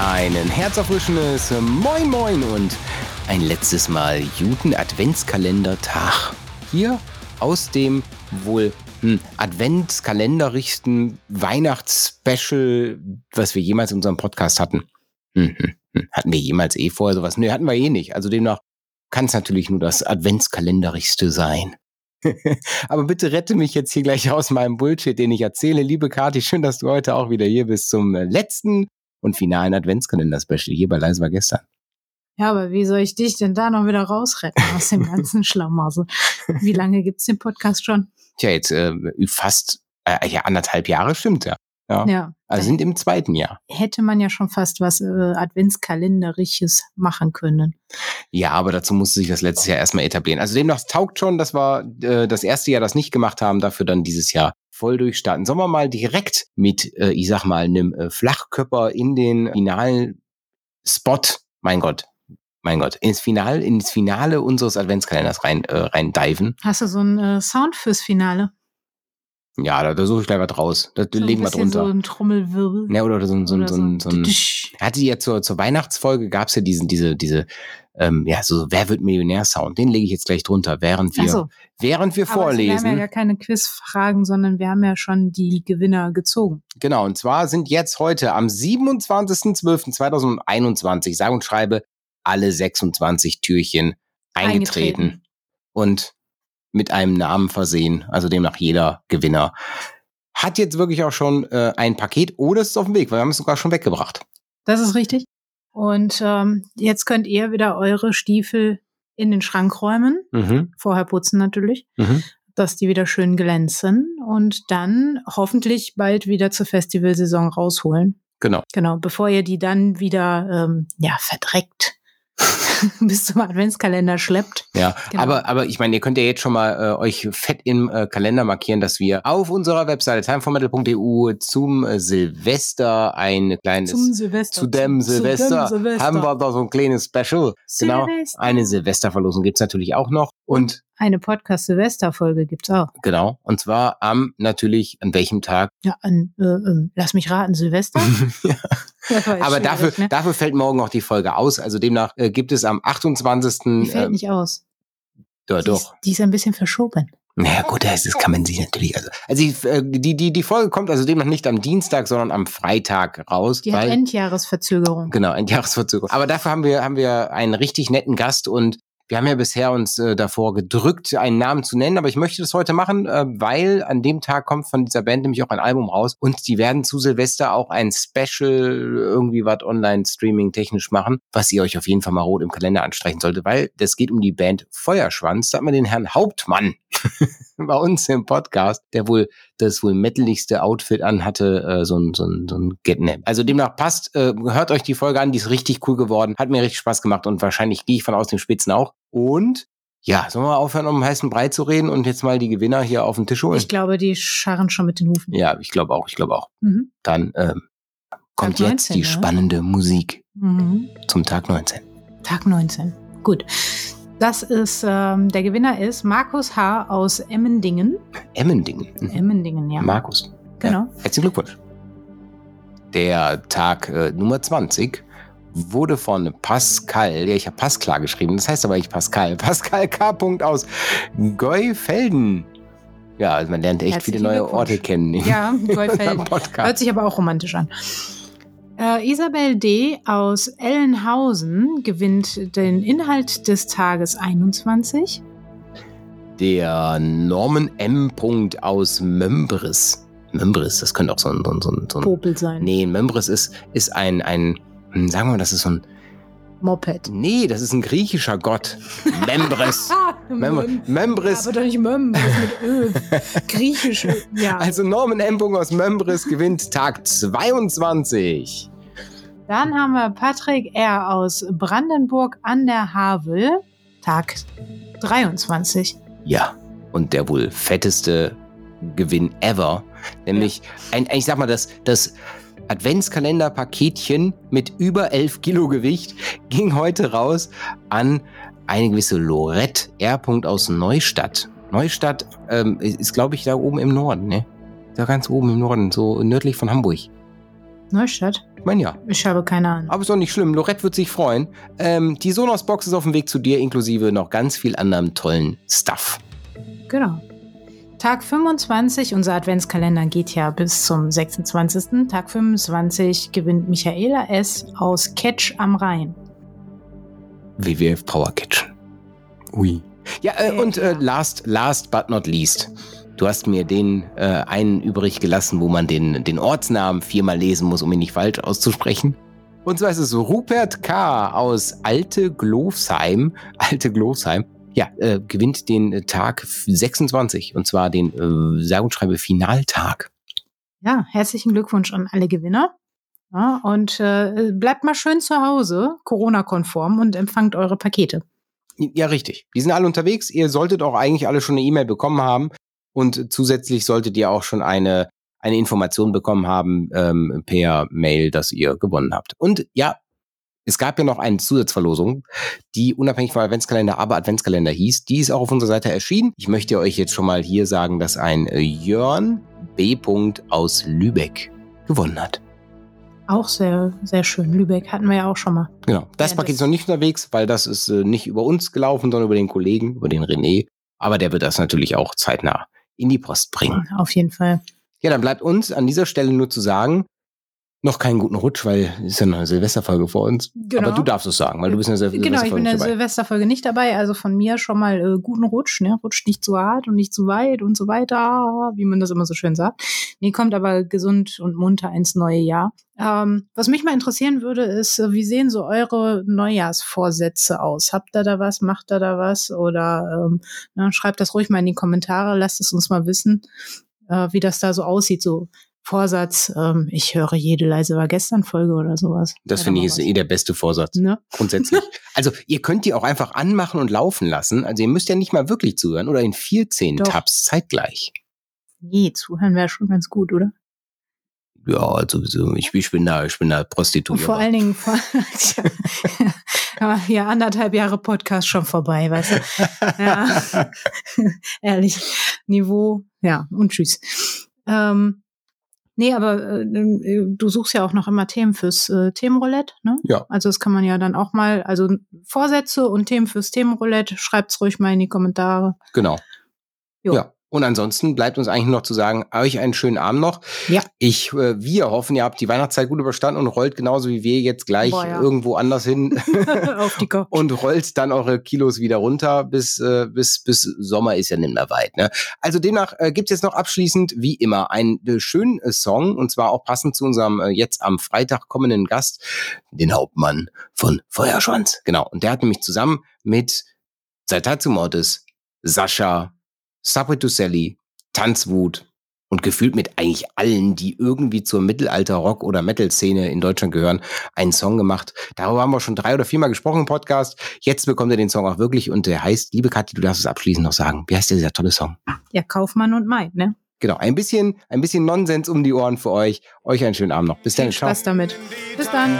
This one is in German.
Einen herzerfrischendes Moin Moin und ein letztes Mal guten Adventskalendertag. Hier aus dem wohl hm, Adventskalender-richten Weihnachtsspecial, was wir jemals in unserem Podcast hatten. Hm, hm, hm. Hatten wir jemals eh vorher sowas? Nee, hatten wir eh nicht. Also demnach kann es natürlich nur das Adventskalenderigste sein. Aber bitte rette mich jetzt hier gleich aus meinem Bullshit, den ich erzähle. Liebe Kathi, schön, dass du heute auch wieder hier bist zum letzten und finalen Adventskalender-Special hier bei Leise war gestern. Ja, aber wie soll ich dich denn da noch wieder rausretten aus dem ganzen Schlamassel? Wie lange gibt's den Podcast schon? Tja, jetzt äh, fast äh, ja, anderthalb Jahre, stimmt ja. Ja. Ja. Also sind im zweiten Jahr. Hätte man ja schon fast was äh, Adventskalenderisches machen können. Ja, aber dazu musste sich das letztes Jahr erstmal etablieren. Also demnach taugt schon, dass wir äh, das erste Jahr das nicht gemacht haben, dafür dann dieses Jahr voll durchstarten. Sollen wir mal direkt mit, äh, ich sag mal, einem äh, Flachkörper in den finalen Spot, mein Gott, mein Gott, ins Finale, ins Finale unseres Adventskalenders rein, äh, rein diven. Hast du so einen äh, Sound fürs Finale? Ja, da, da suche ich gleich was raus. Da So legen wir drunter. So ein Trommelwirbel. Ja, oder so, ein- so, Oder so, ein- so ein, hatte ja zur, zur Weihnachtsfolge gab's ja diesen, diese, diese, ähm, ja, so Wer wird Millionär-Sound. Den lege ich jetzt gleich drunter, während wir, so, während wir aber wir vorlesen. haben ja keine Quizfragen, sondern wir haben ja schon die Gewinner gezogen. Genau, und zwar sind jetzt heute am 27.12.2021, sage und schreibe, alle 26 Türchen eingetreten, Eingetreten. und mit einem Namen versehen, also demnach jeder Gewinner. Hat jetzt wirklich auch schon äh, ein Paket oder ist es auf dem Weg, weil wir haben es sogar schon weggebracht. Das ist richtig. Und ähm, jetzt könnt ihr wieder eure Stiefel in den Schrank räumen. Mhm. Vorher putzen natürlich, Mhm. dass die wieder schön glänzen und dann hoffentlich bald wieder zur Festivalsaison rausholen. Genau. Genau, bevor ihr die dann wieder ähm, ja verdreckt bis zum Adventskalender schleppt. Ja, Genau. aber, aber ich meine, ihr könnt ja jetzt schon mal äh, euch fett im äh, Kalender markieren, dass wir auf unserer Webseite timeformetal.eu zum äh, Silvester ein kleines Zum Silvester. zu dem Zu- zu Silvester, dem Silvester. haben wir da so ein kleines Special. Genau. Silvester. Eine Silvesterverlosung gibt's natürlich auch noch. Und Eine Podcast-Silvester-Folge gibt's auch. genau, und zwar am natürlich, an welchem Tag? Ja, an, äh, ähm, lass mich raten, Silvester. ja. Aber dafür, ne? dafür fällt morgen auch die Folge aus. Also demnach äh, gibt es am 28. Die fällt äh, nicht aus. ja, Die doch. ist, die ist ein bisschen verschoben. Naja, gut, das, das kann man sich natürlich. Also, also die, äh, die, die, die Folge kommt also demnach nicht am Dienstag, sondern am Freitag raus. Die hat weil, Endjahresverzögerung. genau, ein Jahresverzögerung. Aber dafür haben wir, haben wir einen richtig netten Gast und wir haben ja bisher uns äh, davor gedrückt, einen Namen zu nennen, aber ich möchte das heute machen, äh, weil an dem Tag kommt von dieser Band nämlich auch ein Album raus und die werden zu Silvester auch ein Special, irgendwie was online-streaming technisch machen, was ihr euch auf jeden Fall mal rot im Kalender anstreichen sollte, weil das geht um die Band Feuerschwanz. Da hat man den Herrn Hauptmann bei uns im Podcast, der wohl das wohl metaligste Outfit anhatte, äh, so ein, so ein, so ein Getnap. Also demnach passt, äh, hört euch die Folge an, die ist richtig cool geworden, hat mir richtig Spaß gemacht und wahrscheinlich gehe ich von aus dem Spitzen auch. Und ja, sollen wir mal aufhören, um heißen Brei zu reden und jetzt mal die Gewinner hier auf den Tisch holen? Ich glaube, die scharren schon mit den Hufen. ja, ich glaube auch, ich glaube auch. Mhm. Dann ähm, kommt Tag jetzt 19, die ne? spannende Musik Mhm. zum Tag 19. Tag 19. Gut. Das ist, ähm, der Gewinner ist Markus H. aus Emmendingen. Emmendingen. Mhm. Emmendingen, ja. Markus. Genau. Herzlichen Glückwunsch. Der Tag äh, Nummer 20 wurde von Pascal, ja, ich habe Pascal geschrieben, das heißt aber nicht Pascal, Pascal K. aus Geufelden. Ja, also man lernt echt Herzlichen viele neue. Orte kennen. Ja. Podcast. Hört sich aber auch romantisch an. Äh, Isabel D. aus Ellenhausen gewinnt den Inhalt des Tages 21. Der Norman M. aus Mömbris. Mömbris, das könnte auch so ein, so ein, so ein, so ein Popel sein. Nee, Mömbris ist, ist ein, ein, hm, sagen wir mal, das ist so ein, Moped. nee, das ist ein griechischer Gott. Membris. Ah, Mem. Membris. Aber doch nicht ist mit Ö. Griechisch. Ja. Also Norman Empung aus Membris gewinnt Tag 22. Dann haben wir Patrick R. aus Brandenburg an der Havel. Tag 23. Ja, und der wohl fetteste Gewinn ever. Nämlich, ein, ich sag mal, das, das Adventskalender-Paketchen mit über 11 Kilo Gewicht ging heute raus an eine gewisse Lorette R. aus Neustadt. Neustadt ähm, ist, glaube ich, da oben im Norden, ne? Da ganz oben im Norden, so nördlich von Hamburg. Neustadt? Ich meine ja. Ich habe keine Ahnung. Aber ist doch nicht schlimm. Lorette wird sich freuen. Ähm, die Sonos-Box ist auf dem Weg zu dir, inklusive noch ganz viel anderem tollen Stuff. Genau. Tag 25, unser Adventskalender geht ja bis zum 26. Tag 25 gewinnt Michaela S. aus Catch am Rhein. WWF Power Kitchen. Ui. Ja, äh, und äh, last, last but not least. Du hast mir den äh, einen übrig gelassen, wo man den, den Ortsnamen viermal lesen muss, um ihn nicht falsch auszusprechen. Und zwar ist es Rupert K. aus Alte Glofsheim. Alte Glofsheim. Ja, äh, gewinnt den Tag 26 und zwar den äh, sage und schreibe Finaltag. Ja, herzlichen Glückwunsch an alle Gewinner. Ja, und äh, bleibt mal schön zu Hause, Corona-konform, und empfangt eure Pakete. Ja, richtig. Die sind alle unterwegs. Ihr solltet auch eigentlich alle schon eine E-Mail bekommen haben. Und zusätzlich solltet ihr auch schon eine, eine Information bekommen haben ähm, per Mail, dass ihr gewonnen habt. Und ja, es gab ja noch eine Zusatzverlosung, die unabhängig vom Adventskalender, aber Adventskalender hieß. Die ist auch auf unserer Seite erschienen. Ich möchte euch jetzt schon mal hier sagen, dass ein Jörn B. aus Lübeck gewonnen hat. Auch sehr, sehr schön. Lübeck hatten wir ja auch schon mal. Genau. Das Ja, Paket das- ist noch nicht unterwegs, weil das ist äh, nicht über uns gelaufen, sondern über den Kollegen, über den René. Aber der wird das natürlich auch zeitnah in die Post bringen. Auf jeden Fall. Ja, dann bleibt uns an dieser Stelle nur zu sagen, noch keinen guten Rutsch, weil es ist ja noch eine Silvesterfolge vor uns. Genau. Aber du darfst es sagen, weil du bist in der Sil Genau, ich bin in der. Silvesterfolge nicht dabei, also von mir schon mal äh, guten Rutsch, ne? Rutscht nicht zu hart und nicht zu weit und so weiter, wie man das immer so schön sagt. Nee, kommt aber gesund und munter ins neue Jahr. Ähm, was mich mal interessieren würde, ist, äh, wie sehen so eure Neujahrsvorsätze aus? Habt ihr da was? Macht ihr da was? Oder ähm, na, schreibt das ruhig mal in die Kommentare, lasst es uns mal wissen, äh, wie das da so aussieht, so Vorsatz, ähm, ich höre jede leise war gestern Folge oder sowas. Das finde ich ist eh der beste Vorsatz. Ne? grundsätzlich. also ihr könnt die auch einfach anmachen und laufen lassen. Also ihr müsst ja nicht mal wirklich zuhören oder in 14 Doch. Tabs zeitgleich. Nee, zuhören wäre schon ganz gut, oder? Ja, also so, ich, ich bin da, ich bin da Prostituiert. vor allen Dingen, vor, aber hier anderthalb Jahre Podcast schon vorbei, weißt du? Ja, ehrlich, Niveau, ja, und tschüss. Ähm, nee, aber äh, du suchst ja auch noch immer Themen fürs äh, Themenroulette, ne? Ja. Also das kann man ja dann auch mal, also Vorsätze und Themen fürs Themenroulette, schreibt's ruhig mal in die Kommentare. Genau. Jo. Ja. Und ansonsten bleibt uns eigentlich noch zu sagen, euch einen schönen Abend noch. Ja. Ich, äh, wir hoffen, ihr habt die Weihnachtszeit gut überstanden und rollt genauso wie wir jetzt gleich Boah, ja. irgendwo anders hin Auf die Kopf. und rollt dann eure Kilos wieder runter, bis, äh, bis, bis Sommer ist ja nicht mehr weit. Ne? Also demnach äh, gibt's jetzt noch abschließend, wie immer, einen äh, schönen äh, Song und zwar auch passend zu unserem äh, jetzt am Freitag kommenden Gast, den Hauptmann von Feuerschwanz. Genau. Und der hat nämlich zusammen mit Seitatsu Mortis, Sascha, Subway to Sally, Tanzwut und gefühlt mit eigentlich allen, die irgendwie zur Mittelalter-Rock- oder Metal-Szene in Deutschland gehören, einen Song gemacht. Darüber haben wir schon drei oder viermal gesprochen im Podcast. Jetzt bekommt ihr den Song auch wirklich und der heißt, liebe Kathi, du darfst es abschließend noch sagen. Wie heißt der, dieser tolle Song? Ja, Kaufmann und Mai, ne? Genau, ein bisschen, ein bisschen Nonsens um die Ohren für euch. Euch einen schönen Abend noch. Bis dann, Viel ciao. Spaß damit. Bis dann.